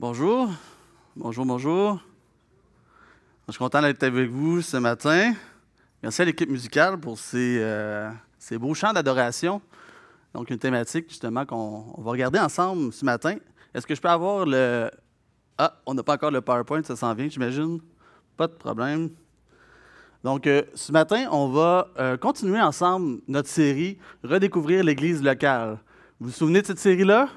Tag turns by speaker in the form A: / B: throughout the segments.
A: Bonjour. Bonjour, bonjour. Je suis content d'être avec vous ce matin. Merci à l'équipe musicale pour ces, euh, ces beaux chants d'adoration. Donc, une thématique justement qu'on on va regarder ensemble ce matin. Est-ce que je peux avoir le. Ah, on n'a pas encore le PowerPoint, ça s'en vient, j'imagine. Pas de problème. Donc, euh, ce matin, on va euh, continuer ensemble notre série Redécouvrir l'Église locale. Vous vous souvenez de cette série-là?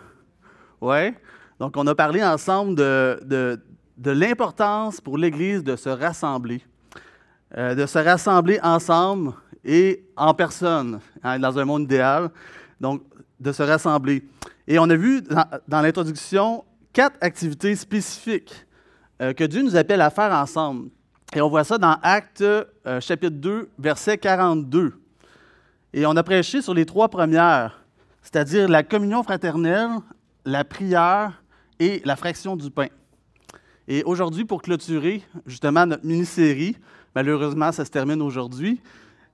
A: Oui. Donc, on a parlé ensemble de, de, de l'importance pour l'Église de se rassembler, euh, de se rassembler ensemble et en personne, hein, dans un monde idéal. Donc, de se rassembler. Et on a vu dans, l'introduction quatre activités spécifiques euh, que Dieu nous appelle à faire ensemble. Et on voit ça dans Actes euh, chapitre 2, verset 42. Et on a prêché sur les trois premières, c'est-à-dire la communion fraternelle, la prière et la fraction du pain. Et aujourd'hui, pour clôturer justement notre mini-série, malheureusement, ça se termine aujourd'hui,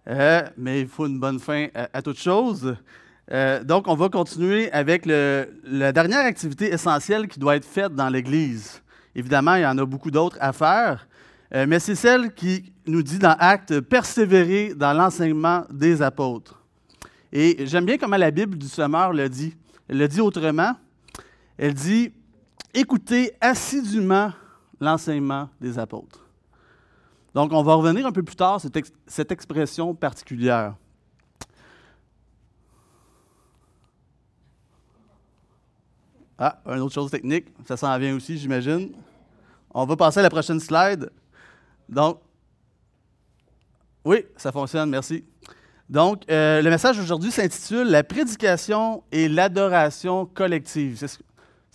A: euh, mais il faut une bonne fin à, à toute chose. Euh, donc, on va continuer avec la dernière activité essentielle qui doit être faite dans l'Église. Évidemment, il y en a beaucoup d'autres à faire, euh, mais c'est celle qui nous dit dans Actes, persévérer dans l'enseignement des apôtres. Et j'aime bien comment la Bible du Sommeur le dit. Elle le dit autrement. Elle dit, écoutez assidûment l'enseignement des apôtres. Donc, on va revenir un peu plus tard cette, cette expression particulière. Ah, une autre chose technique, ça s'en vient aussi, j'imagine. On va passer à la prochaine slide. Donc, oui, ça fonctionne, merci. Donc, euh, le message aujourd'hui s'intitule La prédication et l'adoration collective.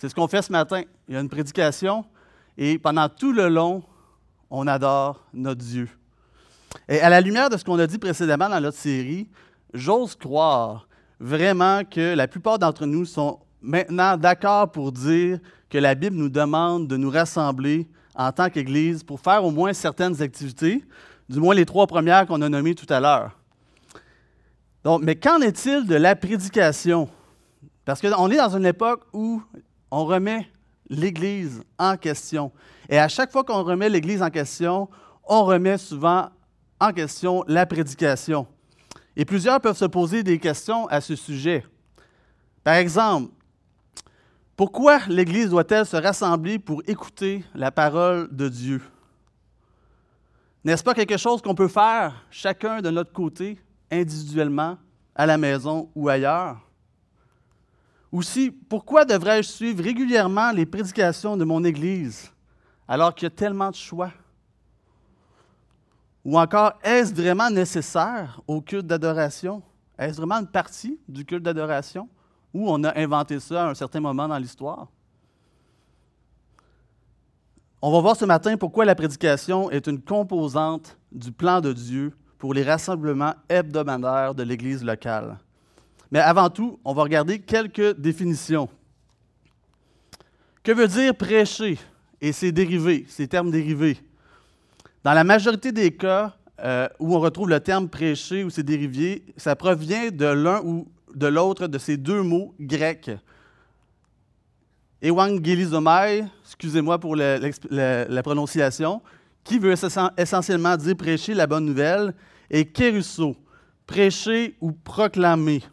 A: Ce qu'on fait ce matin. Il y a une prédication et pendant tout le long, on adore notre Dieu. Et à la lumière de ce qu'on a dit précédemment dans notre série, j'ose croire vraiment que la plupart d'entre nous sont maintenant d'accord pour dire que la Bible nous demande de nous rassembler en tant qu'Église pour faire au moins certaines activités, du moins les trois premières qu'on a nommées tout à l'heure. Donc, mais qu'en est-il de la prédication? Parce qu'on est dans une époque où on remet l'Église en question. Et à chaque fois qu'on remet l'Église en question, on remet souvent en question la prédication. Et plusieurs peuvent se poser des questions à ce sujet. Par exemple, pourquoi l'Église doit-elle se rassembler pour écouter la parole de Dieu? N'est-ce pas quelque chose qu'on peut faire chacun de notre côté, individuellement, à la maison ou ailleurs? Aussi, pourquoi devrais-je suivre régulièrement les prédications de mon Église alors qu'il y a tellement de choix? Ou encore, est-ce vraiment nécessaire au culte d'adoration? Est-ce vraiment une partie du culte d'adoration? Ou on a inventé ça à un certain moment dans l'histoire? On va voir ce matin pourquoi la prédication est une composante du plan de Dieu pour les rassemblements hebdomadaires de l'Église locale. Mais avant tout, on va regarder quelques définitions. Que veut dire prêcher et ses dérivés, ses termes dérivés? Dans la majorité des cas euh, où on retrouve le terme prêcher ou ses dérivés, ça provient de l'un ou de l'autre de ces deux mots grecs. Ewangelizomai, excusez-moi pour la, prononciation, qui veut essentiellement dire prêcher la bonne nouvelle, et kérusso, prêcher ou proclamer.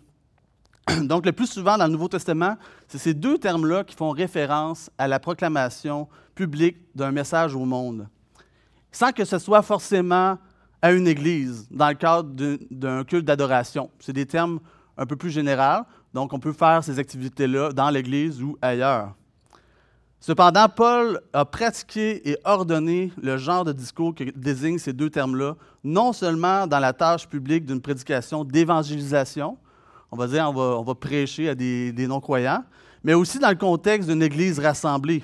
A: Donc, le plus souvent dans le Nouveau Testament, c'est ces deux termes-là qui font référence à la proclamation publique d'un message au monde, sans que ce soit forcément à une église, dans le cadre d'un culte d'adoration. C'est des termes un peu plus généraux, donc on peut faire ces activités-là dans l'église ou ailleurs. Cependant, Paul a pratiqué et ordonné le genre de discours que désignent ces deux termes-là, non seulement dans la tâche publique d'une prédication d'évangélisation, on va dire on va, on va prêcher à des, non-croyants, mais aussi dans le contexte d'une église rassemblée.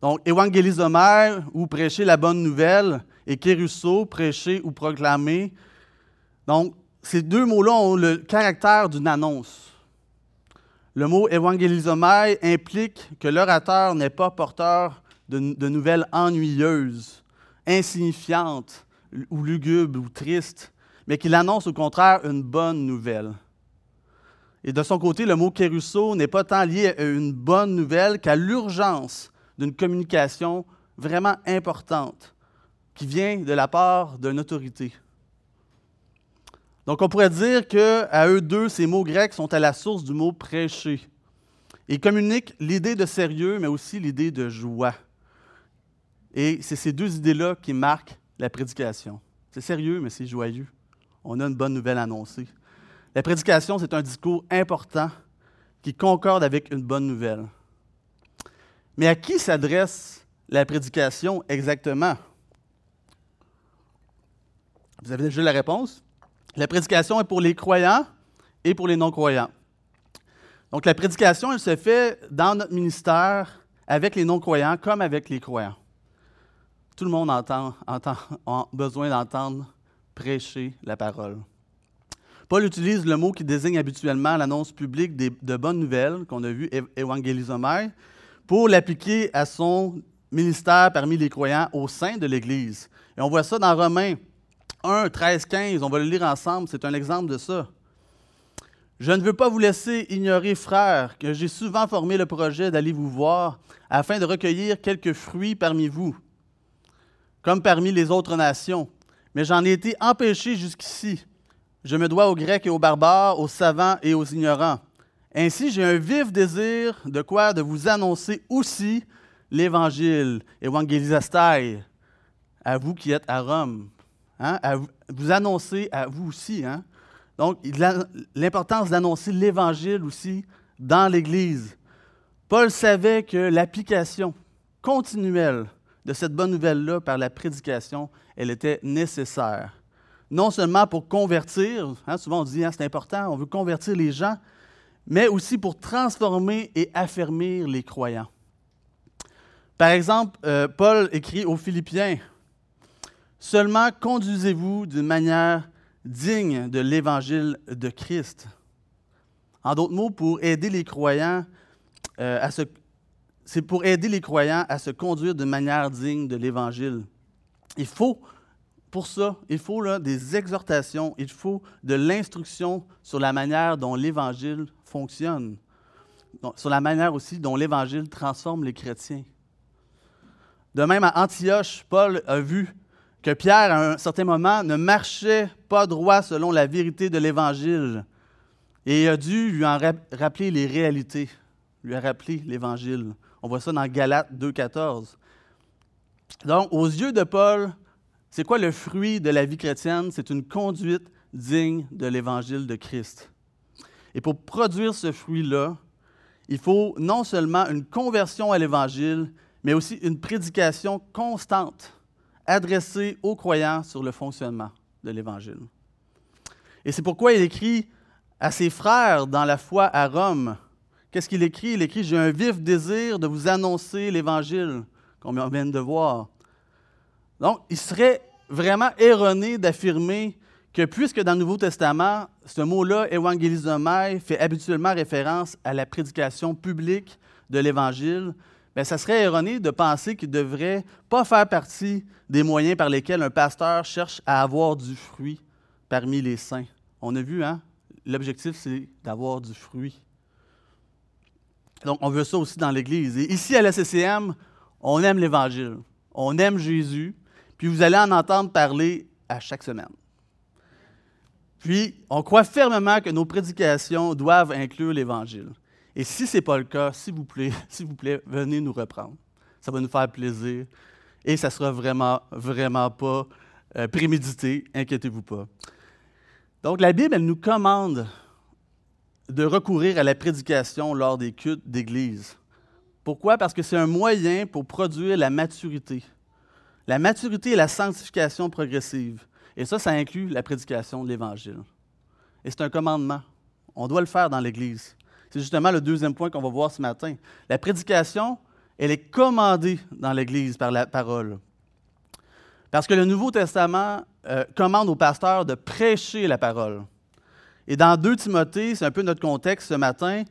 A: Donc, évangélisomère ou prêcher la bonne nouvelle, et kérusso, prêcher ou proclamer. Donc, ces deux mots-là ont le caractère d'une annonce. Le mot évangélisomai implique que l'orateur n'est pas porteur de, nouvelles ennuyeuses, insignifiantes ou lugubres ou tristes, mais qu'il annonce au contraire une bonne nouvelle. Et de son côté, le mot kérusso n'est pas tant lié à une bonne nouvelle qu'à l'urgence d'une communication vraiment importante qui vient de la part d'une autorité. Donc, on pourrait dire qu'à eux deux, ces mots grecs sont à la source du mot prêcher. Ils communiquent l'idée de sérieux, mais aussi l'idée de joie. Et c'est ces deux idées-là qui marquent la prédication. C'est sérieux, mais c'est joyeux. On a une bonne nouvelle annoncée. La prédication, c'est un discours important qui concorde avec une bonne nouvelle. Mais à qui s'adresse la prédication exactement? Vous avez déjà la réponse? La prédication est pour les croyants et pour les non-croyants. Donc la prédication, elle se fait dans notre ministère avec les non-croyants comme avec les croyants. Tout le monde a besoin d'entendre prêcher la parole. Paul utilise le mot qui désigne habituellement l'annonce publique de bonnes nouvelles, qu'on a vu, évangélisomai, pour l'appliquer à son ministère parmi les croyants au sein de l'Église. Et on voit ça dans Romains 1, 13, 15. On va le lire ensemble. C'est un exemple de ça. Je ne veux pas vous laisser ignorer, frères, que j'ai souvent formé le projet d'aller vous voir afin de recueillir quelques fruits parmi vous, comme parmi les autres nations. Mais j'en ai été empêché jusqu'ici je me dois aux Grecs et aux barbares, aux savants et aux ignorants. Ainsi, j'ai un vif désir de quoi? De vous annoncer aussi l'Évangile, évangélisastai, à vous qui êtes à Rome. Hein? À vous annoncer à vous aussi. Hein? Donc, l'importance d'annoncer l'Évangile aussi dans l'Église. Paul savait que l'application continuelle de cette bonne nouvelle-là par la prédication, elle était nécessaire non seulement pour convertir, hein, souvent on dit hein, c'est important, on veut convertir les gens, mais aussi pour transformer et affermir les croyants. Par exemple, euh, Paul écrit aux Philippiens, Seulement conduisez-vous d'une manière digne de l'évangile de Christ. En d'autres mots, pour aider les croyants euh, à se, c'est pour aider les croyants à se conduire de manière digne de l'évangile. Il faut pour ça, il faut des exhortations, il faut de l'instruction sur la manière dont l'Évangile fonctionne, sur la manière aussi dont l'Évangile transforme les chrétiens. De même, à Antioche, Paul a vu que Pierre, à un certain moment, ne marchait pas droit selon la vérité de l'Évangile. Et il a dû lui en rappeler les réalités, lui a rappelé l'Évangile. On voit ça dans Galates 2,14. Donc, aux yeux de Paul, c'est quoi le fruit de la vie chrétienne? C'est une conduite digne de l'évangile de Christ. Et pour produire ce fruit-là, il faut non seulement une conversion à l'évangile, mais aussi une prédication constante adressée aux croyants sur le fonctionnement de l'évangile. Et c'est pourquoi il écrit à ses frères dans la foi à Rome. Qu'est-ce qu'il écrit? Il écrit J'ai un vif désir de vous annoncer l'évangile, qu'on vient de voir. Donc, il serait vraiment erroné d'affirmer que puisque dans le Nouveau Testament, ce mot-là, évangélisomai, fait habituellement référence à la prédication publique de l'Évangile, bien, ça serait erroné de penser qu'il ne devrait pas faire partie des moyens par lesquels un pasteur cherche à avoir du fruit parmi les saints. On a vu, hein? L'objectif, c'est d'avoir du fruit. Donc, on veut ça aussi dans l'Église. Et ici, à la CCM, on aime l'Évangile. On aime Jésus puis vous allez en entendre parler à chaque semaine. Puis, on croit fermement que nos prédications doivent inclure l'Évangile. Et si ce n'est pas le cas, s'il vous plaît, s'il vous plaît, venez nous reprendre. Ça va nous faire plaisir. Et ça ne sera vraiment, vraiment pas euh, prémédité, inquiétez-vous pas. Donc, la Bible, elle nous commande de recourir à la prédication lors des cultes d'Église. Pourquoi? Parce que c'est un moyen pour produire la maturité la maturité et la sanctification progressive. Et ça, ça inclut la prédication de l'Évangile. Et c'est un commandement. On doit le faire dans l'Église. C'est justement le deuxième point qu'on va voir ce matin. La prédication, elle est commandée dans l'Église par la parole. Parce que le Nouveau Testament euh, commande aux pasteurs de prêcher la parole. Et dans 2 Timothée, c'est un peu notre contexte ce matin,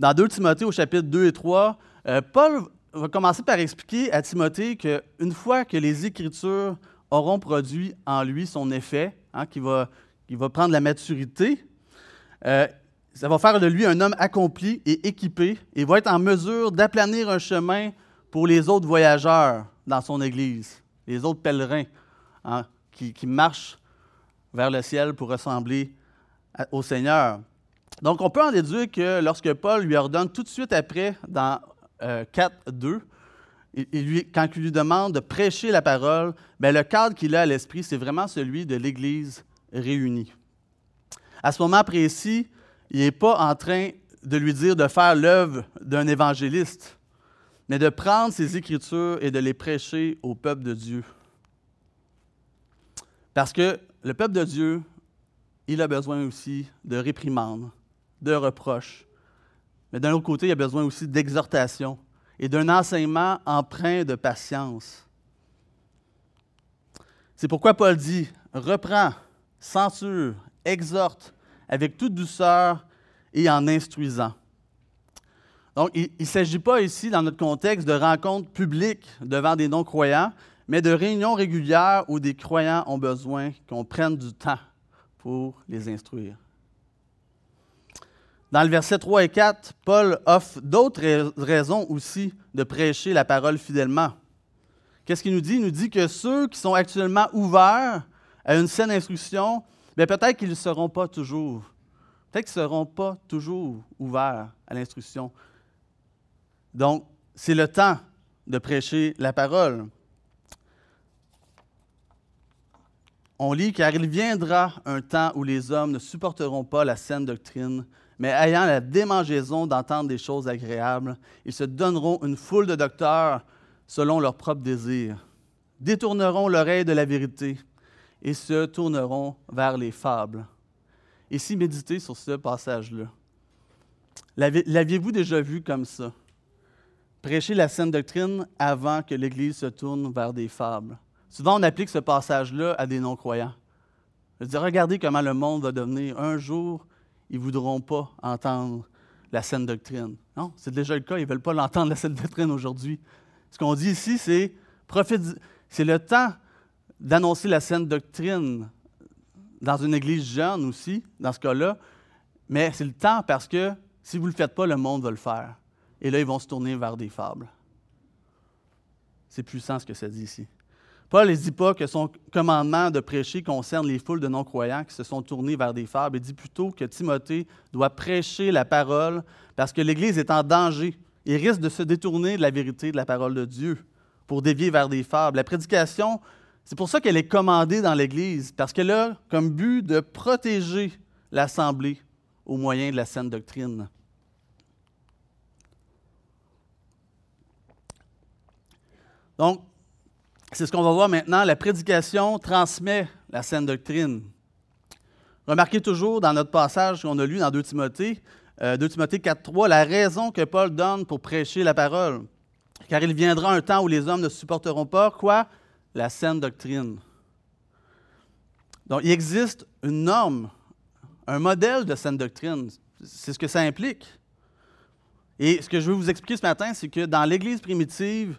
A: dans 2 Timothée au chapitre 2 et 3, euh, Paul va commencer par expliquer à Timothée qu'une fois que les Écritures auront produit en lui son effet, hein, qu'il va, va, prendre la maturité, euh, ça va faire de lui un homme accompli et équipé et va être en mesure d'aplanir un chemin pour les autres voyageurs dans son Église, les autres pèlerins hein, qui, marchent vers le ciel pour ressembler au Seigneur. Donc, on peut en déduire que lorsque Paul lui ordonne tout de suite après, dans 4, euh, 2, lui, quand il lui demande de prêcher la parole, bien, le cadre qu'il a à l'esprit, c'est vraiment celui de l'Église réunie. À ce moment précis, il n'est pas en train de lui dire de faire l'œuvre d'un évangéliste, mais de prendre ses Écritures et de les prêcher au peuple de Dieu. Parce que le peuple de Dieu, il a besoin aussi de réprimandes, de reproches, mais d'un autre côté, il a besoin aussi d'exhortation et d'un enseignement empreint de patience. C'est pourquoi Paul dit, reprends, censure, exhorte avec toute douceur et en instruisant. Donc, il ne s'agit pas ici, dans notre contexte, de rencontres publiques devant des non-croyants, mais de réunions régulières où des croyants ont besoin qu'on prenne du temps pour les instruire. Dans le verset 3 et 4, Paul offre d'autres raisons aussi de prêcher la parole fidèlement. Qu'est-ce qu'il nous dit? Il nous dit que ceux qui sont actuellement ouverts à une saine instruction, bien peut-être qu'ils ne seront pas toujours. Peut-être qu'ils ne seront pas toujours ouverts à l'instruction. Donc, c'est le temps de prêcher la parole. On lit car il viendra un temps où les hommes ne supporteront pas la saine doctrine, mais ayant la démangeaison d'entendre des choses agréables, ils se donneront une foule de docteurs selon leurs propres désirs, détourneront l'oreille de la vérité et se tourneront vers les fables. Ici, méditez sur ce passage-là. L'aviez-vous déjà vu comme ça? Prêcher la saine doctrine avant que l'Église se tourne vers des fables. Souvent, on applique ce passage-là à des non-croyants. Je dis, regardez comment le monde va devenir. Un jour, ils ne voudront pas entendre la saine doctrine. Non, c'est déjà le cas. Ils ne veulent pas l'entendre, la saine doctrine, aujourd'hui. Ce qu'on dit ici, c'est c'est le temps d'annoncer la saine doctrine dans une église jeune aussi, dans ce cas-là. Mais c'est le temps parce que si vous ne le faites pas, le monde va le faire. Et là, ils vont se tourner vers des fables. C'est puissant ce que ça dit ici. Paul ne dit pas que son commandement de prêcher concerne les foules de non-croyants qui se sont tournés vers des fables. Il dit plutôt que Timothée doit prêcher la parole parce que l'Église est en danger et risque de se détourner de la vérité de la parole de Dieu pour dévier vers des fables. La prédication, c'est pour ça qu'elle est commandée dans l'Église, parce qu'elle a comme but de protéger l'Assemblée au moyen de la saine doctrine. Donc, c'est ce qu'on va voir maintenant. La prédication transmet la saine doctrine. Remarquez toujours dans notre passage qu'on a lu dans 2 Timothée, 2 euh, Timothée 4.3, la raison que Paul donne pour prêcher la parole. Car il viendra un temps où les hommes ne supporteront pas quoi? La saine doctrine. Donc, il existe une norme, un modèle de saine doctrine. C'est ce que ça implique. Et ce que je veux vous expliquer ce matin, c'est que dans l'Église primitive,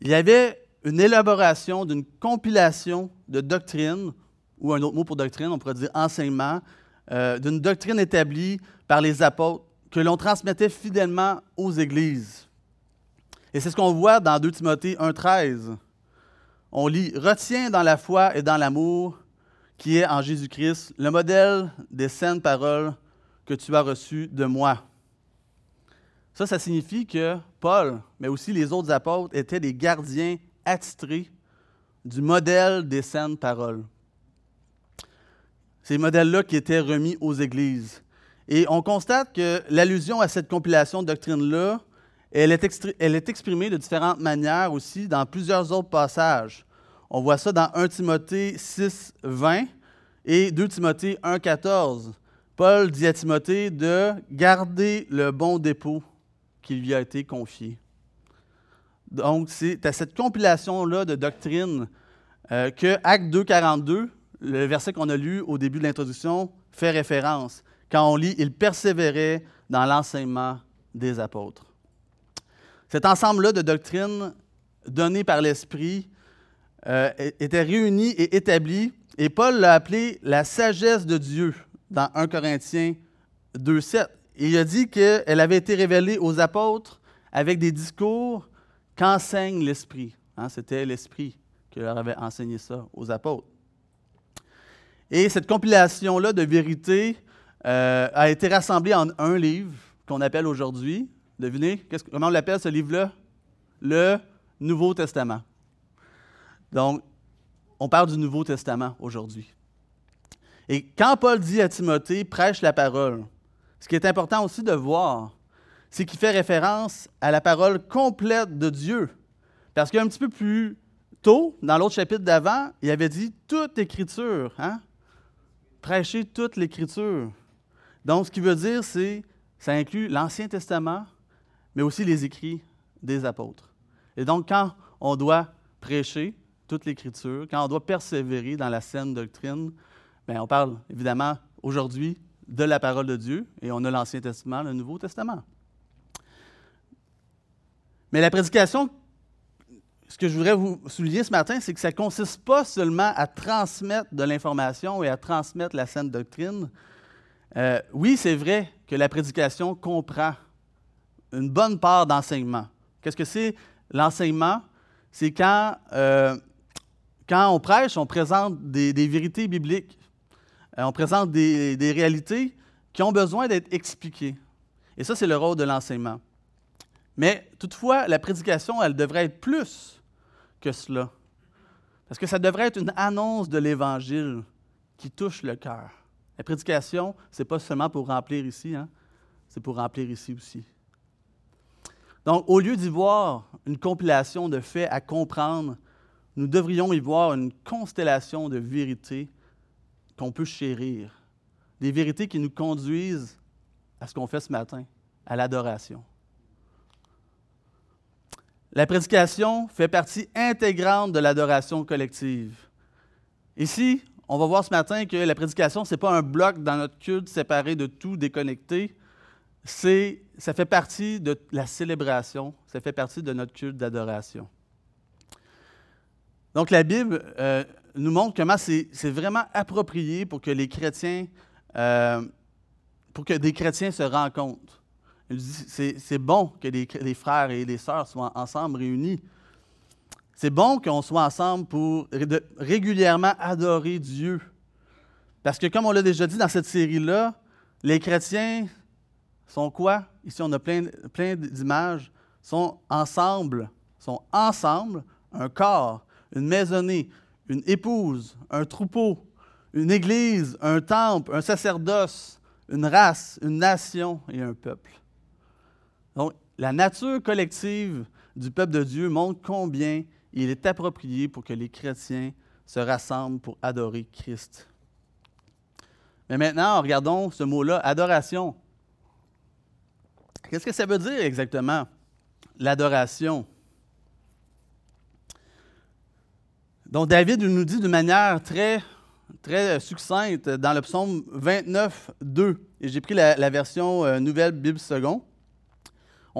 A: il y avait une élaboration d'une compilation de doctrines, ou un autre mot pour doctrine, on pourrait dire enseignement, euh, d'une doctrine établie par les apôtres que l'on transmettait fidèlement aux églises. Et c'est ce qu'on voit dans 2 Timothée 1,13. On lit Retiens dans la foi et dans l'amour qui est en Jésus-Christ le modèle des saines paroles que tu as reçues de moi. Ça, ça signifie que Paul, mais aussi les autres apôtres, étaient des gardiens attitrés du modèle des saines paroles. Ces modèles-là qui étaient remis aux églises. Et on constate que l'allusion à cette compilation de doctrine-là, elle elle est exprimée de différentes manières aussi dans plusieurs autres passages. On voit ça dans 1 Timothée 6, 20 et 2 Timothée 1, 14. Paul dit à Timothée de garder le bon dépôt qui lui a été confié. Donc, c'est à cette compilation-là de doctrines euh, que Acte 2, 42, le verset qu'on a lu au début de l'introduction, fait référence. Quand on lit, il persévérait dans l'enseignement des apôtres. Cet ensemble-là de doctrines données par l'Esprit euh, était réuni et établi, et Paul l'a appelé la sagesse de Dieu dans 1 Corinthiens 2, 7. il a dit qu'elle avait été révélée aux apôtres avec des discours qu'enseigne l'Esprit? Hein, c'était l'Esprit qui leur avait enseigné ça aux apôtres. Et cette compilation-là de vérités euh, a été rassemblée en un livre qu'on appelle aujourd'hui, devinez, comment on l'appelle ce livre-là? Le Nouveau Testament. Donc, on parle du Nouveau Testament aujourd'hui. Et quand Paul dit à Timothée, prêche la parole, ce qui est important aussi de voir, c'est qu'il fait référence à la parole complète de Dieu. Parce qu'un petit peu plus tôt, dans l'autre chapitre d'avant, il avait dit toute écriture. Hein? Prêcher toute l'écriture. Donc, ce qui veut dire, c'est ça inclut l'Ancien Testament, mais aussi les écrits des apôtres. Et donc, quand on doit prêcher toute l'Écriture, quand on doit persévérer dans la saine doctrine, bien, on parle évidemment aujourd'hui de la parole de Dieu et on a l'Ancien Testament, le Nouveau Testament. Mais la prédication, ce que je voudrais vous souligner ce matin, c'est que ça ne consiste pas seulement à transmettre de l'information et à transmettre la saine doctrine. Euh, oui, c'est vrai que la prédication comprend une bonne part d'enseignement. Qu'est-ce que c'est l'enseignement? C'est quand, euh, quand on prêche, on présente des, vérités bibliques, euh, on présente des, des, réalités qui ont besoin d'être expliquées. Et ça, c'est le rôle de l'enseignement. Mais toutefois, la prédication, elle devrait être plus que cela. Parce que ça devrait être une annonce de l'Évangile qui touche le cœur. La prédication, ce n'est pas seulement pour remplir ici, hein? c'est pour remplir ici aussi. Donc, au lieu d'y voir une compilation de faits à comprendre, nous devrions y voir une constellation de vérités qu'on peut chérir. Des vérités qui nous conduisent à ce qu'on fait ce matin, à l'adoration. La prédication fait partie intégrante de l'adoration collective. Ici, on va voir ce matin que la prédication, ce n'est pas un bloc dans notre culte séparé de tout, déconnecté. C'est, ça fait partie de la célébration, ça fait partie de notre culte d'adoration. Donc la Bible euh, nous montre comment c'est, vraiment approprié pour que euh, pour que des chrétiens se rencontrent. C'est, bon que les frères et les sœurs soient ensemble réunis c'est bon qu'on soit ensemble pour régulièrement adorer Dieu. Parce que comme on l'a déjà dit dans cette série-là, les chrétiens sont quoi? Ici, on a plein, plein d'images. sont ensemble, sont ensemble, un corps, une maisonnée, une épouse, un troupeau, une église, un temple, un sacerdoce, une race, une nation et un peuple. Donc, la nature collective du peuple de Dieu montre combien il est approprié pour que les chrétiens se rassemblent pour adorer Christ. Mais maintenant, regardons ce mot-là, adoration. Qu'est-ce que ça veut dire exactement, l'adoration? Donc, David nous dit d'une manière très, très succincte dans le psaume 29, 2, et j'ai pris la, version euh, Nouvelle Bible Second.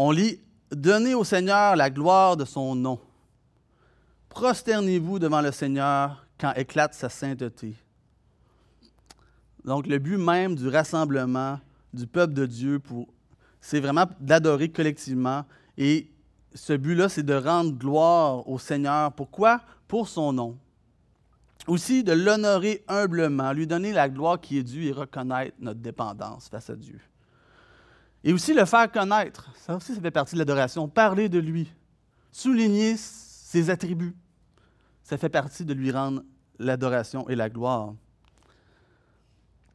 A: On lit Donnez au Seigneur la gloire de son nom prosternez-vous devant le Seigneur quand éclate sa sainteté. Donc, le but même du rassemblement du peuple de Dieu, c'est vraiment d'adorer collectivement. Et ce but-là, c'est de rendre gloire au Seigneur. Pourquoi? Pour son nom. Aussi, de l'honorer humblement, lui donner la gloire qui est due et reconnaître notre dépendance face à Dieu. Et aussi le faire connaître. Ça aussi, ça fait partie de l'adoration. Parler de lui. Souligner ses attributs ça fait partie de lui rendre l'adoration et la gloire.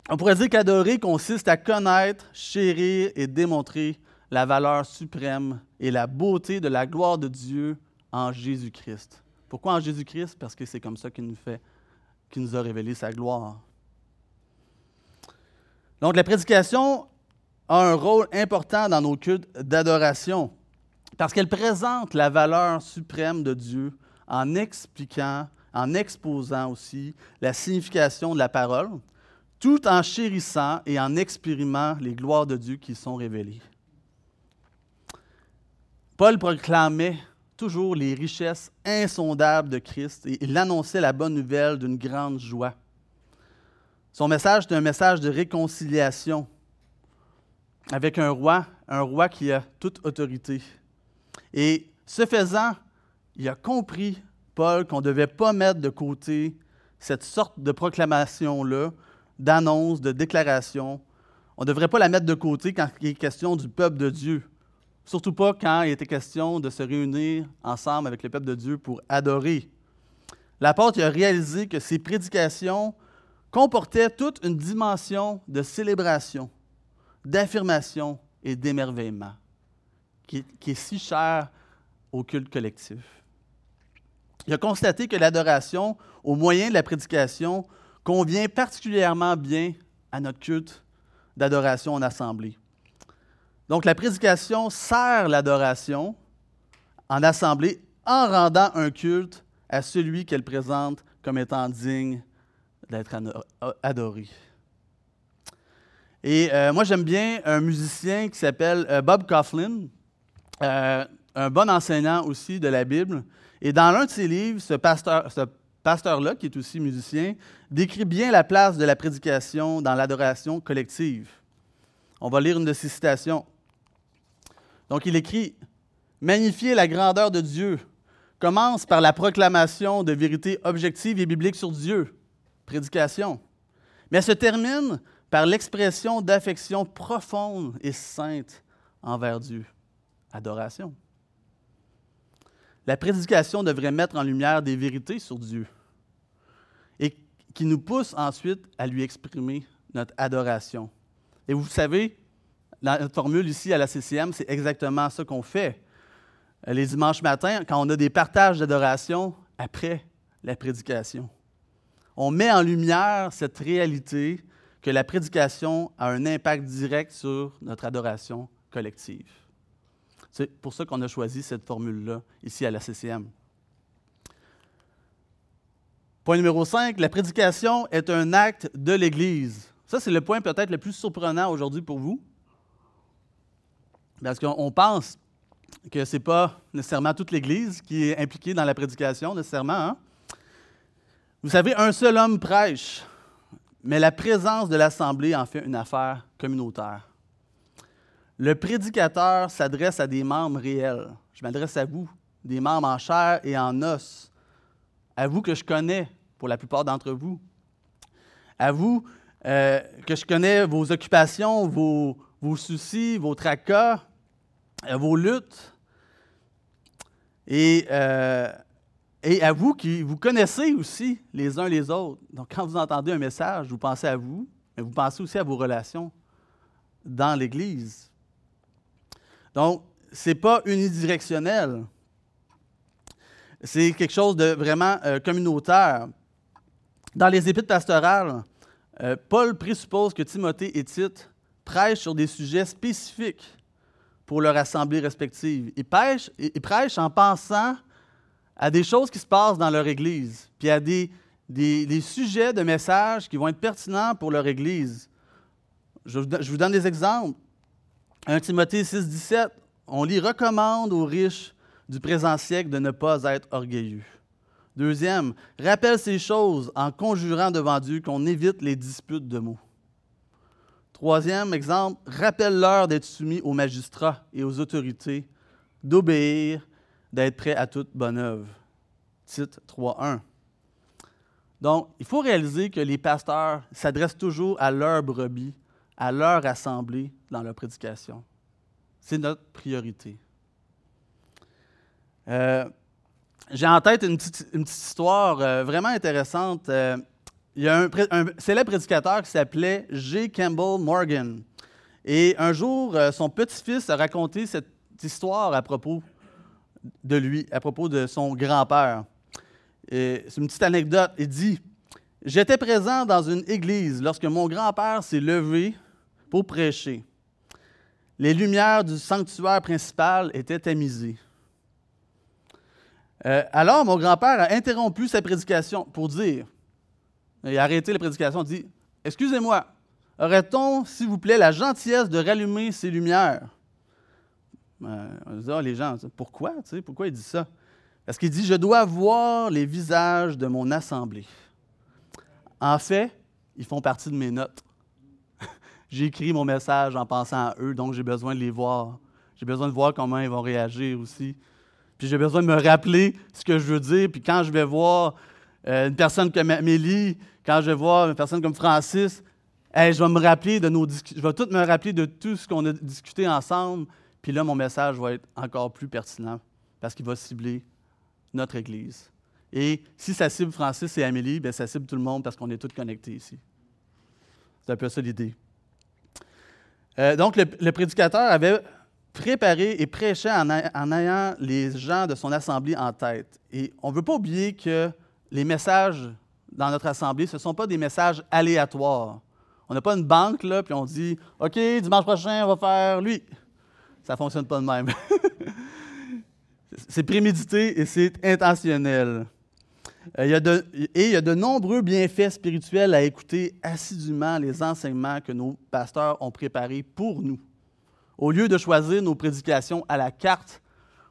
A: On pourrait dire qu'adorer consiste à connaître, chérir et démontrer la valeur suprême et la beauté de la gloire de Dieu en Jésus-Christ. Pourquoi en Jésus-Christ? Parce que c'est comme ça qu'il nous fait, qu'il nous a révélé sa gloire. Donc la prédication a un rôle important dans nos cultes d'adoration parce qu'elle présente la valeur suprême de Dieu en expliquant, en exposant aussi la signification de la parole, tout en chérissant et en expérimentant les gloires de Dieu qui sont révélées. Paul proclamait toujours les richesses insondables de Christ et il annonçait la bonne nouvelle d'une grande joie. Son message est un message de réconciliation. Avec un roi, un roi qui a toute autorité. Et ce faisant, il a compris, Paul, qu'on ne devait pas mettre de côté cette sorte de proclamation-là, d'annonce, de déclaration. On ne devrait pas la mettre de côté quand il est question du peuple de Dieu. Surtout pas quand il était question de se réunir ensemble avec le peuple de Dieu pour adorer. L'apôtre a réalisé que ses prédications comportaient toute une dimension de célébration, d'affirmation et d'émerveillement qui, est si chère au culte collectif. Il a constaté que l'adoration, au moyen de la prédication, convient particulièrement bien à notre culte d'adoration en assemblée. Donc la prédication sert l'adoration en assemblée en rendant un culte à celui qu'elle présente comme étant digne d'être adoré. Et euh, moi, j'aime bien un musicien qui s'appelle euh, Bob Coughlin, euh, un bon enseignant aussi de la Bible. Et dans l'un de ses livres, ce pasteur, ce pasteur-là, qui est aussi musicien, décrit bien la place de la prédication dans l'adoration collective. On va lire une de ses citations. Donc, il écrit Magnifier la grandeur de Dieu commence par la proclamation de vérités objectives et bibliques sur Dieu, prédication, mais se termine par l'expression d'affection profonde et sainte envers Dieu, adoration. La prédication devrait mettre en lumière des vérités sur Dieu et qui nous pousse ensuite à lui exprimer notre adoration. Et vous savez, notre formule ici à la CCM, c'est exactement ça qu'on fait. Les dimanches matins, quand on a des partages d'adoration après la prédication, on met en lumière cette réalité que la prédication a un impact direct sur notre adoration collective. C'est pour ça qu'on a choisi cette formule-là ici à la CCM. Point numéro 5, la prédication est un acte de l'Église. Ça, c'est le point peut-être le plus surprenant aujourd'hui pour vous. Parce qu'on pense que ce n'est pas nécessairement toute l'Église qui est impliquée dans la prédication, nécessairement. Hein. Vous savez, un seul homme prêche, mais la présence de l'Assemblée en fait une affaire communautaire. Le prédicateur s'adresse à des membres réels. Je m'adresse à vous, des membres en chair et en os. À vous que je connais, pour la plupart d'entre vous. À vous euh, que je connais vos occupations, vos, soucis, vos tracas, euh, vos luttes. Et, euh, et à vous qui vous connaissez aussi les uns les autres. Donc, quand vous entendez un message, vous pensez à vous, mais vous pensez aussi à vos relations dans l'Église. Donc, ce n'est pas unidirectionnel. C'est quelque chose de vraiment euh, communautaire. Dans les épîtres pastorales, euh, Paul présuppose que Timothée et Tite prêchent sur des sujets spécifiques pour leur assemblée respective. Ils, ils prêchent en pensant à des choses qui se passent dans leur Église, puis à des, des, sujets de messages qui vont être pertinents pour leur Église. Je, je vous donne des exemples. 1 Timothée 6, 17, on lit recommande aux riches du présent siècle de ne pas être orgueilleux. Deuxième, rappelle ces choses en conjurant devant Dieu qu'on évite les disputes de mots. Troisième exemple, rappelle-leur d'être soumis aux magistrats et aux autorités, d'obéir, d'être prêt à toute bonne œuvre. Titre 3.1. Donc, il faut réaliser que les pasteurs s'adressent toujours à leur brebis à leur assemblée dans leur prédication. C'est notre priorité. Euh, j'ai en tête une petite, histoire euh, vraiment intéressante. Euh, il y a un, un, célèbre prédicateur qui s'appelait J. Campbell Morgan. Et un jour, son petit-fils a raconté cette histoire à propos de lui, à propos de son grand-père. C'est une petite anecdote. Il dit J'étais présent dans une église lorsque mon grand-père s'est levé pour prêcher. Les lumières du sanctuaire principal étaient tamisées. Euh, alors, mon grand-père a interrompu sa prédication pour dire, il a arrêté la prédication, dit Excusez-moi, aurait-on, s'il vous plaît, la gentillesse de rallumer ces lumières euh, ah, Les gens, pourquoi Pourquoi il dit ça? Parce qu'il dit Je dois voir les visages de mon assemblée. En fait, ils font partie de mes notes. j'écris mon message en pensant à eux, donc j'ai besoin de les voir. J'ai besoin de voir comment ils vont réagir aussi. Puis j'ai besoin de me rappeler ce que je veux dire. Puis quand je vais voir euh, une personne comme Amélie, quand je vais voir une personne comme Francis, je vais me rappeler de nos je vais tout me rappeler de tout ce qu'on a discuté ensemble. Puis là, mon message va être encore plus pertinent parce qu'il va cibler notre Église. Et si ça cible Francis et Amélie, bien, ça cible tout le monde parce qu'on est tous connectés ici. C'est un peu ça l'idée. Euh, donc, le, prédicateur avait préparé et prêché en, ayant les gens de son assemblée en tête. Et on ne veut pas oublier que les messages dans notre assemblée, ce ne sont pas des messages aléatoires. On n'a pas une banque, là, puis on dit OK, dimanche prochain, on va faire lui. Ça ne fonctionne pas de même. c'est prémédité et c'est intentionnel. Euh, et il y a de nombreux bienfaits spirituels à écouter assidûment les enseignements que nos pasteurs ont préparés pour nous. Au lieu de choisir nos prédications à la carte,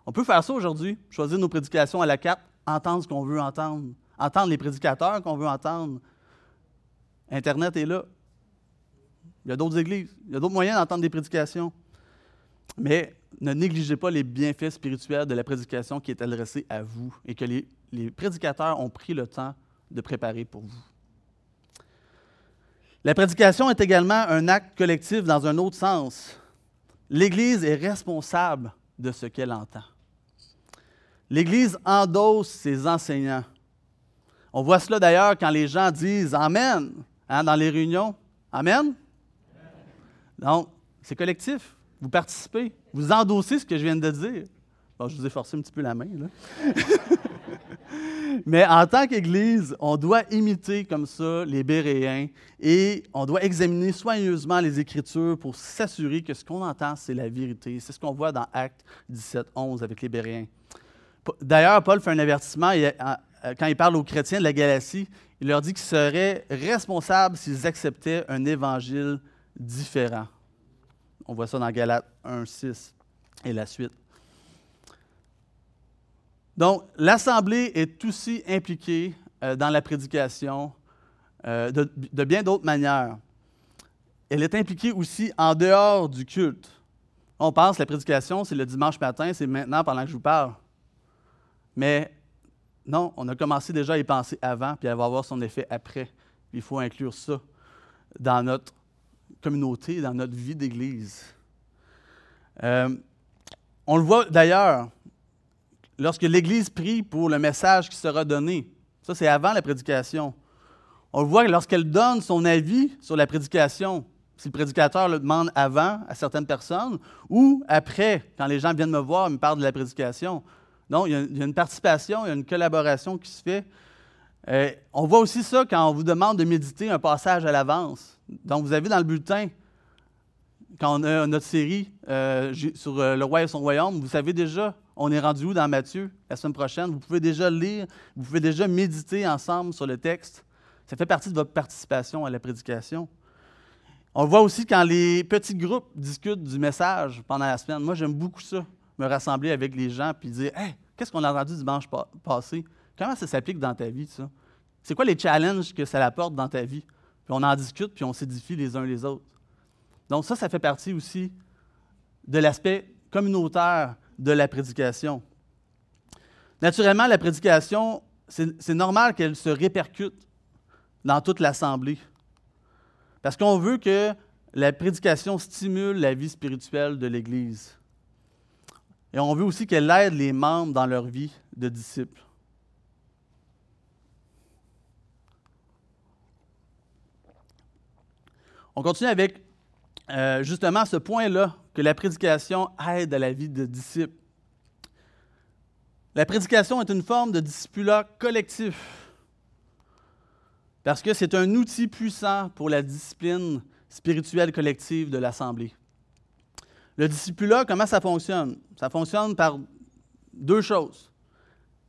A: on peut faire ça aujourd'hui, choisir nos prédications à la carte, entendre ce qu'on veut entendre, entendre les prédicateurs qu'on veut entendre. Internet est là. Il y a d'autres églises, il y a d'autres moyens d'entendre des prédications. Mais ne négligez pas les bienfaits spirituels de la prédication qui est adressée à vous et que les, prédicateurs ont pris le temps de préparer pour vous. La prédication est également un acte collectif dans un autre sens. L'Église est responsable de ce qu'elle entend. L'Église endosse ses enseignants. On voit cela d'ailleurs quand les gens disent Amen hein, dans les réunions. Amen? Donc, c'est collectif. Vous participez. Vous endossez ce que je viens de dire. Bon, je vous ai forcé un petit peu la main. Là. Mais en tant qu'Église, on doit imiter comme ça les Béréens et on doit examiner soigneusement les Écritures pour s'assurer que ce qu'on entend, c'est la vérité. C'est ce qu'on voit dans Actes 17, 11 avec les Béréens. D'ailleurs, Paul fait un avertissement quand il parle aux chrétiens de la Galatie. Il leur dit qu'ils seraient responsables s'ils acceptaient un évangile différent. On voit ça dans Galates 1, 6 et la suite. Donc, l'Assemblée est aussi impliquée euh, dans la prédication euh, de, bien d'autres manières. Elle est impliquée aussi en dehors du culte. On pense que la prédication, c'est le dimanche matin, c'est maintenant pendant que je vous parle. Mais non, on a commencé déjà à y penser avant, puis elle va avoir son effet après. Il faut inclure ça dans notre communauté, dans notre vie d'Église. Euh, on le voit d'ailleurs lorsque l'Église prie pour le message qui sera donné. Ça, c'est avant la prédication. On le voit lorsqu'elle donne son avis sur la prédication, si le prédicateur le demande avant à certaines personnes ou après, quand les gens viennent me voir et me parlent de la prédication. Donc, il y, a, une participation, il y a une collaboration qui se fait. Euh, on voit aussi ça quand on vous demande de méditer un passage à l'avance. Donc, vous avez dans le bulletin, quand on a notre série euh, sur euh, le roi et son royaume, vous savez déjà on est rendu où dans Matthieu la semaine prochaine? Vous pouvez déjà lire, vous pouvez déjà méditer ensemble sur le texte. Ça fait partie de votre participation à la prédication. On voit aussi quand les petits groupes discutent du message pendant la semaine. Moi, j'aime beaucoup ça, me rassembler avec les gens puis dire Hey, qu'est-ce qu'on a entendu dimanche passé? Comment ça s'applique dans ta vie, ça? C'est quoi les challenges que ça apporte dans ta vie? Puis on en discute, puis on s'édifie les uns les autres. Donc, ça, ça fait partie aussi de l'aspect communautaire de la prédication. Naturellement, la prédication, c'est normal qu'elle se répercute dans toute l'assemblée. Parce qu'on veut que la prédication stimule la vie spirituelle de l'Église. Et on veut aussi qu'elle aide les membres dans leur vie de disciples. On continue avec euh, justement ce point-là que la prédication aide à la vie de disciples. La prédication est une forme de discipulat collectif parce que c'est un outil puissant pour la discipline spirituelle collective de l'Assemblée. Le discipulat, comment ça fonctionne? Ça fonctionne par deux choses,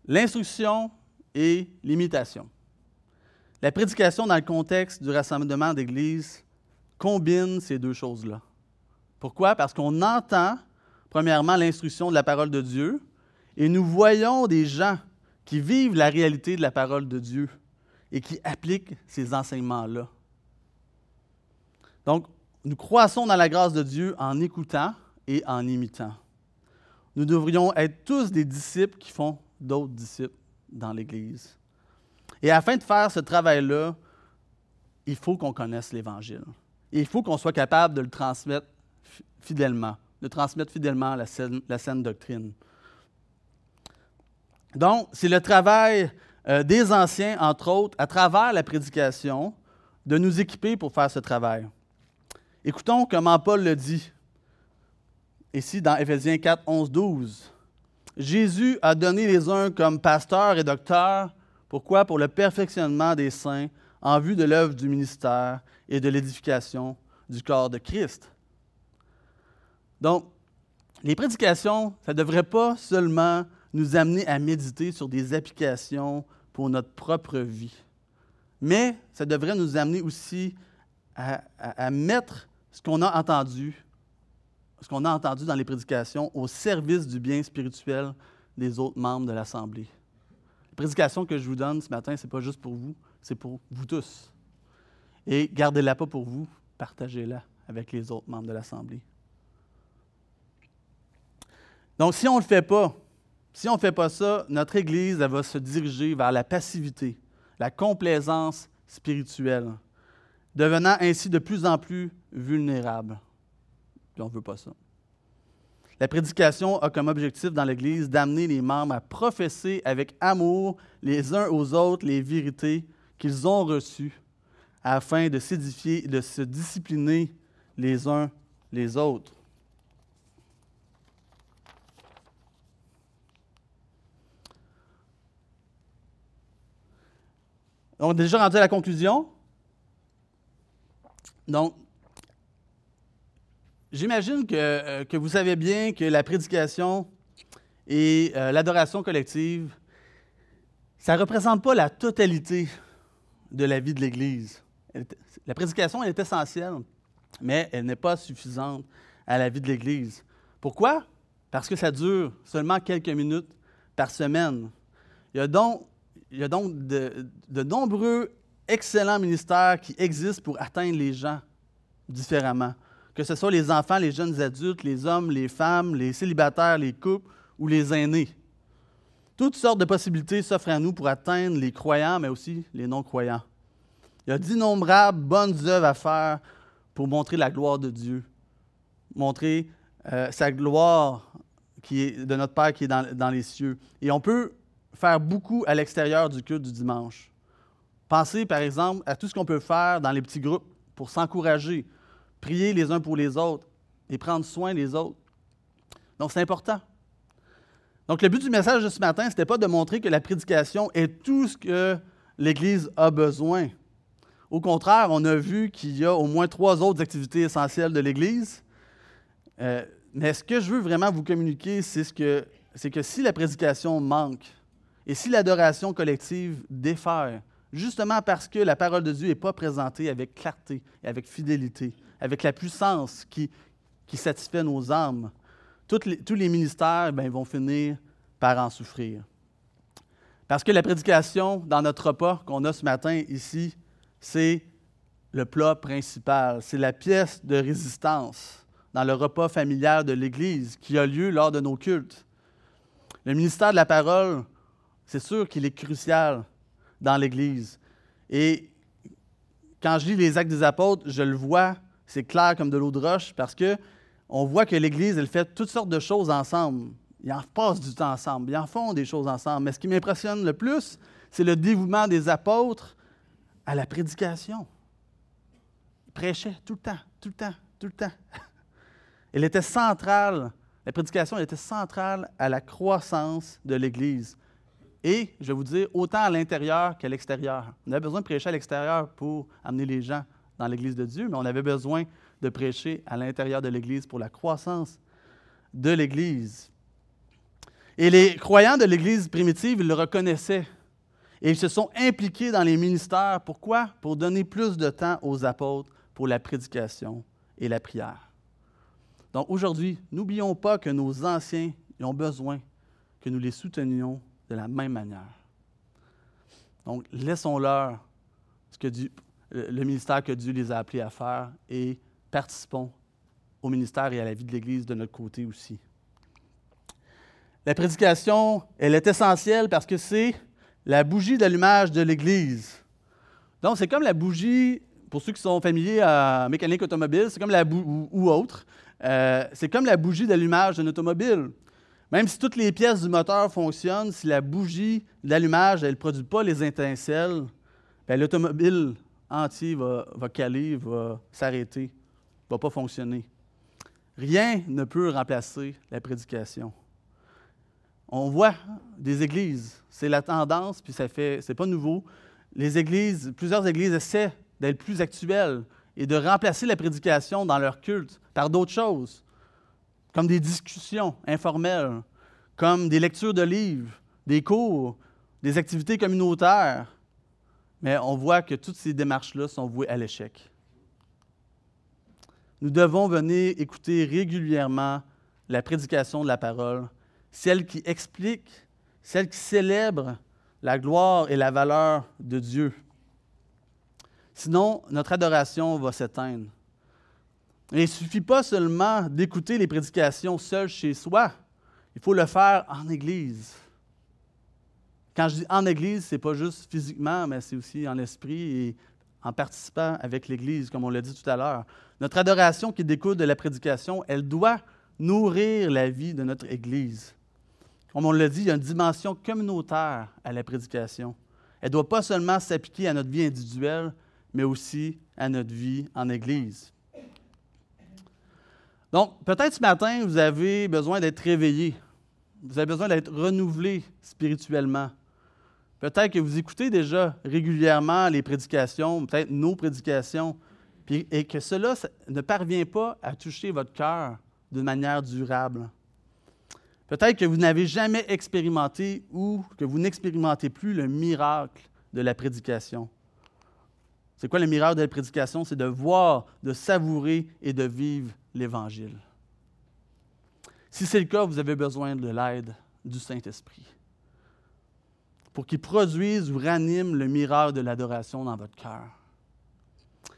A: l'instruction et l'imitation. La prédication dans le contexte du rassemblement d'Église combine ces deux choses-là. Pourquoi? Parce qu'on entend, premièrement, l'instruction de la parole de Dieu et nous voyons des gens qui vivent la réalité de la parole de Dieu et qui appliquent ces enseignements-là. Donc, nous croissons dans la grâce de Dieu en écoutant et en imitant. Nous devrions être tous des disciples qui font d'autres disciples dans l'Église. Et afin de faire ce travail-là, il faut qu'on connaisse l'Évangile. Il faut qu'on soit capable de le transmettre fidèlement, de transmettre fidèlement la saine, la saine doctrine. Donc, c'est le travail euh, des anciens, entre autres, à travers la prédication, de nous équiper pour faire ce travail. Écoutons comment Paul le dit ici dans Éphésiens 4, 11, 12. Jésus a donné les uns comme pasteurs et docteurs. Pourquoi? Pour le perfectionnement des saints en vue de l'œuvre du ministère et de l'édification du corps de Christ. Donc, les prédications, ça ne devrait pas seulement nous amener à méditer sur des applications pour notre propre vie, mais ça devrait nous amener aussi à, mettre ce qu'on a entendu, ce qu'on a entendu dans les prédications au service du bien spirituel des autres membres de l'Assemblée. La prédication que je vous donne ce matin, ce n'est pas juste pour vous, c'est pour vous tous. Et gardez-la pas pour vous, partagez-la avec les autres membres de l'Assemblée. Donc, si on ne le fait pas, si on ne fait pas ça, notre Église elle va se diriger vers la passivité, la complaisance spirituelle, devenant ainsi de plus en plus vulnérable. Puis on ne veut pas ça. La prédication a comme objectif dans l'Église d'amener les membres à professer avec amour les uns aux autres les vérités qu'ils ont reçues afin de s'édifier, de se discipliner les uns les autres. On est déjà rendu à la conclusion? Donc, j'imagine que, euh, que, vous savez bien que la prédication et euh, l'adoration collective, ça ne représente pas la totalité de la vie de l'Église. La prédication est essentielle, mais elle n'est pas suffisante à la vie de l'Église. Pourquoi? Parce que ça dure seulement quelques minutes par semaine. Il y a donc, de, de nombreux excellents ministères qui existent pour atteindre les gens différemment. Que ce soit les enfants, les jeunes adultes, les hommes, les femmes, les célibataires, les couples ou les aînés. Toutes sortes de possibilités s'offrent à nous pour atteindre les croyants, mais aussi les non-croyants. Il y a d'innombrables bonnes œuvres à faire pour montrer la gloire de Dieu, montrer euh, sa gloire qui est de notre Père qui est dans, dans les cieux. Et on peut faire beaucoup à l'extérieur du culte du dimanche. Pensez, par exemple, à tout ce qu'on peut faire dans les petits groupes pour s'encourager, prier les uns pour les autres et prendre soin des autres. Donc, c'est important. Donc, le but du message de ce matin, ce n'était pas de montrer que la prédication est tout ce que l'Église a besoin. Au contraire, on a vu qu'il y a au moins trois autres activités essentielles de l'Église. Euh, mais ce que je veux vraiment vous communiquer, c'est ce que, que si la prédication manque et si l'adoration collective défère, justement parce que la parole de Dieu n'est pas présentée avec clarté et avec fidélité, avec la puissance qui, qui satisfait nos âmes. Tous les ministères ben, vont finir par en souffrir. Parce que la prédication dans notre repas qu'on a ce matin ici, c'est le plat principal, c'est la pièce de résistance dans le repas familial de l'Église qui a lieu lors de nos cultes. Le ministère de la parole, c'est sûr qu'il est crucial dans l'Église. Et quand je lis les actes des apôtres, je le vois, c'est clair comme de l'eau de roche, parce que on voit que l'Église, elle fait toutes sortes de choses ensemble. Ils en passent du temps ensemble, ils en font des choses ensemble. Mais ce qui m'impressionne le plus, c'est le dévouement des apôtres à la prédication. Ils prêchaient tout le temps, tout le temps, tout le temps. Elle était centrale, la prédication était centrale à la croissance de l'Église. Et, je vais vous dire, autant à l'intérieur qu'à l'extérieur. On avait besoin de prêcher à l'extérieur pour amener les gens dans l'Église de Dieu, mais on avait besoin de prêcher à l'intérieur de l'Église pour la croissance de l'Église. Et les croyants de l'Église primitive, ils le reconnaissaient. Et ils se sont impliqués dans les ministères. Pourquoi? Pour donner plus de temps aux apôtres pour la prédication et la prière. Donc aujourd'hui, n'oublions pas que nos anciens ont besoin que nous les soutenions de la même manière. Donc, laissons-leur ce que le ministère que Dieu les a appelés à faire et participons au ministère et à la vie de l'Église de notre côté aussi. La prédication, elle est essentielle parce que c'est la bougie d'allumage de l'Église. Donc, c'est comme la bougie, pour ceux qui sont familiers à mécanique automobile, c'est comme la ou, ou, autre, euh, c'est comme la bougie d'allumage d'un automobile. Même si toutes les pièces du moteur fonctionnent, si la bougie d'allumage, ne produit pas les étincelles, ben, l'automobile entier va caler, va s'arrêter, va pas fonctionner. Rien ne peut remplacer la prédication. On voit des églises, c'est la tendance, puis ça fait, c'est pas nouveau. Les églises, plusieurs églises essaient d'être plus actuelles et de remplacer la prédication dans leur culte par d'autres choses, comme des discussions informelles, comme des lectures de livres, des cours, des activités communautaires. Mais on voit que toutes ces démarches-là sont vouées à l'échec. Nous devons venir écouter régulièrement la prédication de la parole, celle qui explique, celle qui célèbre la gloire et la valeur de Dieu. Sinon, notre adoration va s'éteindre. Il ne suffit pas seulement d'écouter les prédications seules chez soi, il faut le faire en Église. Quand je dis en Église, ce n'est pas juste physiquement, mais c'est aussi en esprit et en participant avec l'Église, comme on l'a dit tout à l'heure. Notre adoration qui découle de la prédication, elle doit nourrir la vie de notre Église. Comme on l'a dit, il y a une dimension communautaire à la prédication. Elle ne doit pas seulement s'appliquer à notre vie individuelle, mais aussi à notre vie en Église. Donc, peut-être ce matin, vous avez besoin d'être réveillé. Vous avez besoin d'être renouvelé spirituellement. Peut-être que vous écoutez déjà régulièrement les prédications, peut-être nos prédications, et que cela ne parvient pas à toucher votre cœur de manière durable. Peut-être que vous n'avez jamais expérimenté ou que vous n'expérimentez plus le miracle de la prédication. C'est quoi le miracle de la prédication? C'est de voir, de savourer et de vivre l'Évangile. Si c'est le cas, vous avez besoin de l'aide du Saint-Esprit pour qu'il produise ou ranime le miracle de l'adoration dans votre cœur.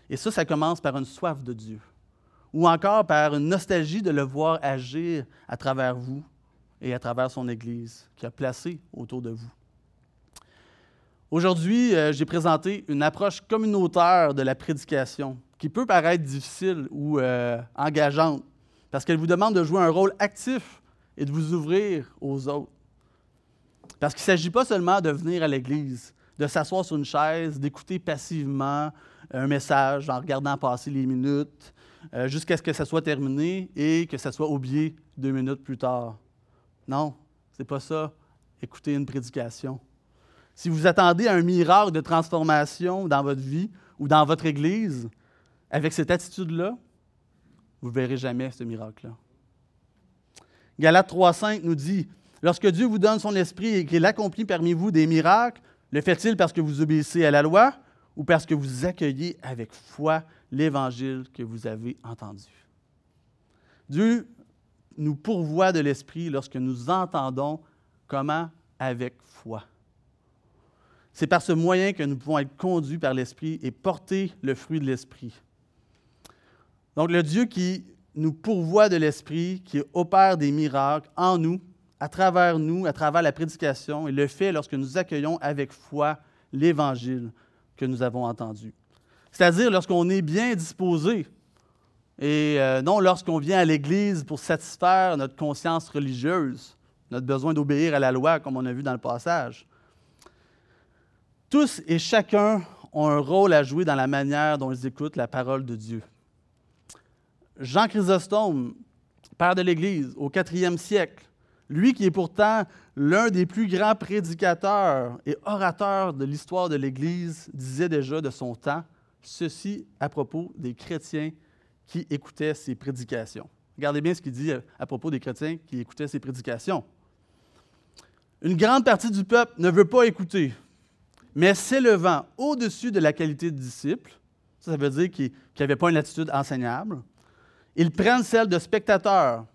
A: Et ça, ça commence par une soif de Dieu, ou encore par une nostalgie de le voir agir à travers vous et à travers son Église qui a placé autour de vous. Aujourd'hui, euh, j'ai présenté une approche communautaire de la prédication qui peut paraître difficile ou euh, engageante parce qu'elle vous demande de jouer un rôle actif et de vous ouvrir aux autres. Parce qu'il ne s'agit pas seulement de venir à l'Église, de s'asseoir sur une chaise, d'écouter passivement un message en regardant passer les minutes, euh, jusqu'à ce que ça soit terminé et que ça soit oublié deux minutes plus tard. Non, c'est pas ça, écouter une prédication. Si vous attendez un miracle de transformation dans votre vie ou dans votre Église, avec cette attitude-là, vous ne verrez jamais ce miracle-là. Galates 3.5 nous dit, Lorsque Dieu vous donne son esprit et qu'il accomplit parmi vous des miracles, le fait-il parce que vous obéissez à la loi ou parce que vous accueillez avec foi l'évangile que vous avez entendu? Dieu nous pourvoit de l'esprit lorsque nous entendons comment avec foi. C'est par ce moyen que nous pouvons être conduits par l'Esprit et porter le fruit de l'Esprit. Donc le Dieu qui nous pourvoit de l'Esprit, qui opère des miracles en nous, à travers nous, à travers la prédication, et le fait lorsque nous accueillons avec foi l'Évangile que nous avons entendu. C'est-à-dire lorsqu'on est bien disposé, et euh, non lorsqu'on vient à l'Église pour satisfaire notre conscience religieuse, notre besoin d'obéir à la loi, comme on a vu dans le passage. Tous et chacun ont un rôle à jouer dans la manière dont ils écoutent la parole de Dieu. Jean Chrysostome, père de l'Église, au IVe siècle, lui qui est pourtant l'un des plus grands prédicateurs et orateurs de l'histoire de l'Église, disait déjà de son temps ceci à propos des chrétiens qui écoutaient ses prédications. Regardez bien ce qu'il dit à propos des chrétiens qui écoutaient ses prédications. Une grande partie du peuple ne veut pas écouter mais s'élevant au-dessus de la qualité de disciple, ça, veut dire qu'ils n'avaient pas une attitude enseignable, ils prennent celle de spectateurs,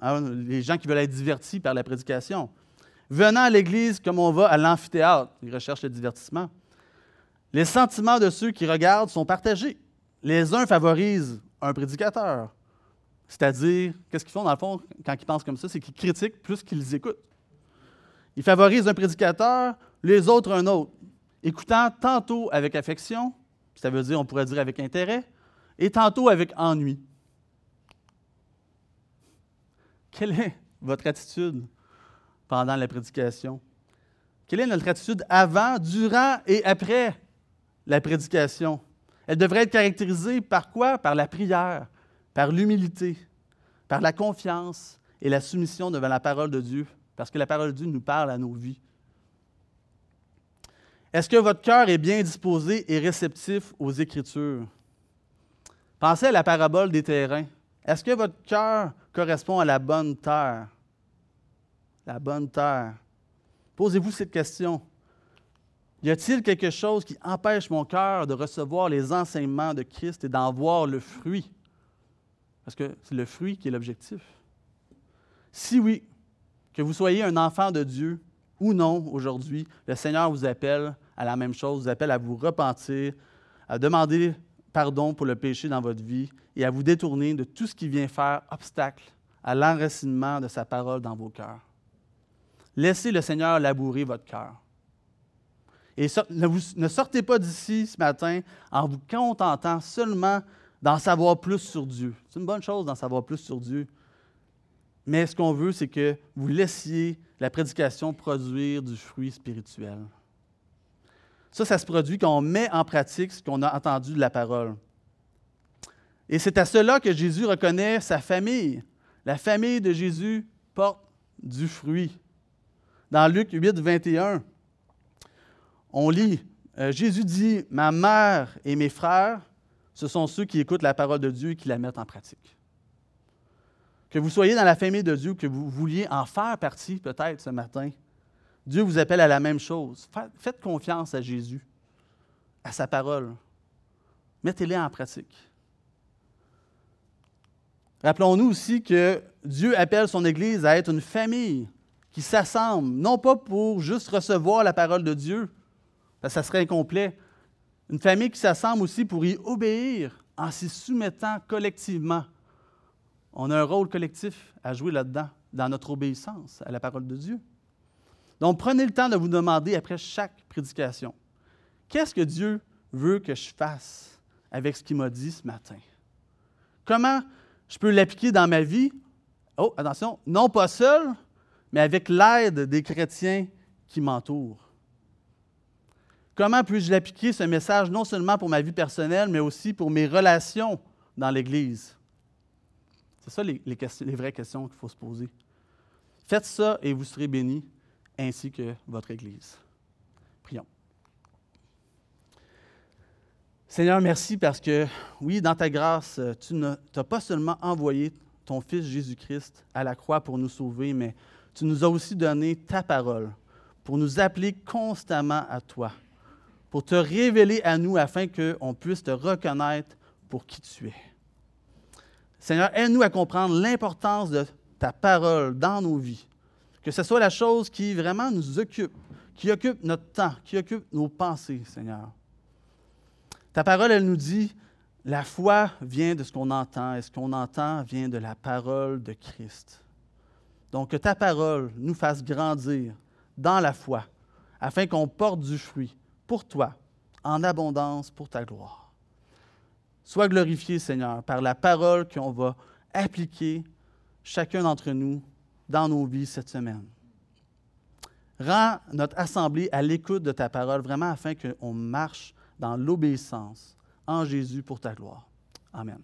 A: hein, les gens qui veulent être divertis par la prédication. Venant à l'Église comme on va à l'amphithéâtre, ils recherchent le divertissement. Les sentiments de ceux qui regardent sont partagés. Les uns favorisent un prédicateur. C'est-à-dire, qu'est-ce qu'ils font dans le fond quand ils pensent comme ça? C'est qu'ils critiquent plus qu'ils écoutent. Ils favorisent un prédicateur, les autres un autre, écoutant tantôt avec affection, ça veut dire, on pourrait dire avec intérêt, et tantôt avec ennui. Quelle est votre attitude pendant la prédication? Quelle est notre attitude avant, durant et après la prédication? Elle devrait être caractérisée par quoi? Par la prière, par l'humilité, par la confiance et la soumission devant la parole de Dieu, parce que la parole de Dieu nous parle à nos vies. Est-ce que votre cœur est bien disposé et réceptif aux Écritures? Pensez à la parabole des terrains. Est-ce que votre cœur correspond à la bonne terre? La bonne terre. Posez-vous cette question. Y a-t-il quelque chose qui empêche mon cœur de recevoir les enseignements de Christ et d'en voir le fruit? Parce que c'est le fruit qui est l'objectif. Si oui, que vous soyez un enfant de Dieu ou non aujourd'hui, le Seigneur vous appelle à la même chose, vous appelle à vous repentir, à demander pardon pour le péché dans votre vie et à vous détourner de tout ce qui vient faire obstacle à l'enracinement de sa parole dans vos cœurs. Laissez le Seigneur labourer votre cœur. Et ne, sortez pas d'ici ce matin en vous contentant seulement d'en savoir plus sur Dieu. C'est une bonne chose d'en savoir plus sur Dieu. Mais ce qu'on veut, c'est que vous laissiez la prédication produire du fruit spirituel. Ça, ça se produit quand on met en pratique ce qu'on a entendu de la parole. Et c'est à cela que Jésus reconnaît sa famille. La famille de Jésus porte du fruit. Dans Luc 8, 21, on lit, euh, Jésus dit, Ma mère et mes frères, ce sont ceux qui écoutent la parole de Dieu et qui la mettent en pratique. Que vous soyez dans la famille de Dieu, que vous vouliez en faire partie peut-être ce matin, Dieu vous appelle à la même chose. Faites confiance à Jésus, à sa parole. Mettez-les en pratique. Rappelons-nous aussi que Dieu appelle son Église à être une famille qui s'assemble, non pas pour juste recevoir la parole de Dieu, parce que ça serait incomplet, une famille qui s'assemble aussi pour y obéir en s'y soumettant collectivement. On a un rôle collectif à jouer là-dedans, dans notre obéissance à la parole de Dieu. Donc, prenez le temps de vous demander après chaque prédication, qu'est-ce que Dieu veut que je fasse avec ce qu'il m'a dit ce matin? Comment je peux l'appliquer dans ma vie? Oh, attention, non pas seul, mais avec l'aide des chrétiens qui m'entourent. Comment puis-je l'appliquer, ce message, non seulement pour ma vie personnelle, mais aussi pour mes relations dans l'Église? C'est ça les, vraies questions qu'il faut se poser. Faites ça et vous serez bénis ainsi que votre Église. Seigneur, merci parce que, oui, dans ta grâce, tu n'as pas seulement envoyé ton Fils Jésus-Christ à la croix pour nous sauver, mais tu nous as aussi donné ta parole pour nous appeler constamment à toi, pour te révéler à nous afin qu'on puisse te reconnaître pour qui tu es. Seigneur, aide-nous à comprendre l'importance de ta parole dans nos vies que ce soit la chose qui vraiment nous occupe, qui occupe notre temps, qui occupe nos pensées, Seigneur. Ta parole, elle nous dit, la foi vient de ce qu'on entend, et ce qu'on entend vient de la parole de Christ. Donc, que ta parole nous fasse grandir dans la foi, afin qu'on porte du fruit pour toi, en abondance pour ta gloire. Sois glorifié, Seigneur, par la parole qu'on va appliquer chacun d'entre nous dans nos vies cette semaine. Rends notre assemblée à l'écoute de ta parole, vraiment afin qu'on marche dans l'obéissance en Jésus pour ta gloire. Amen.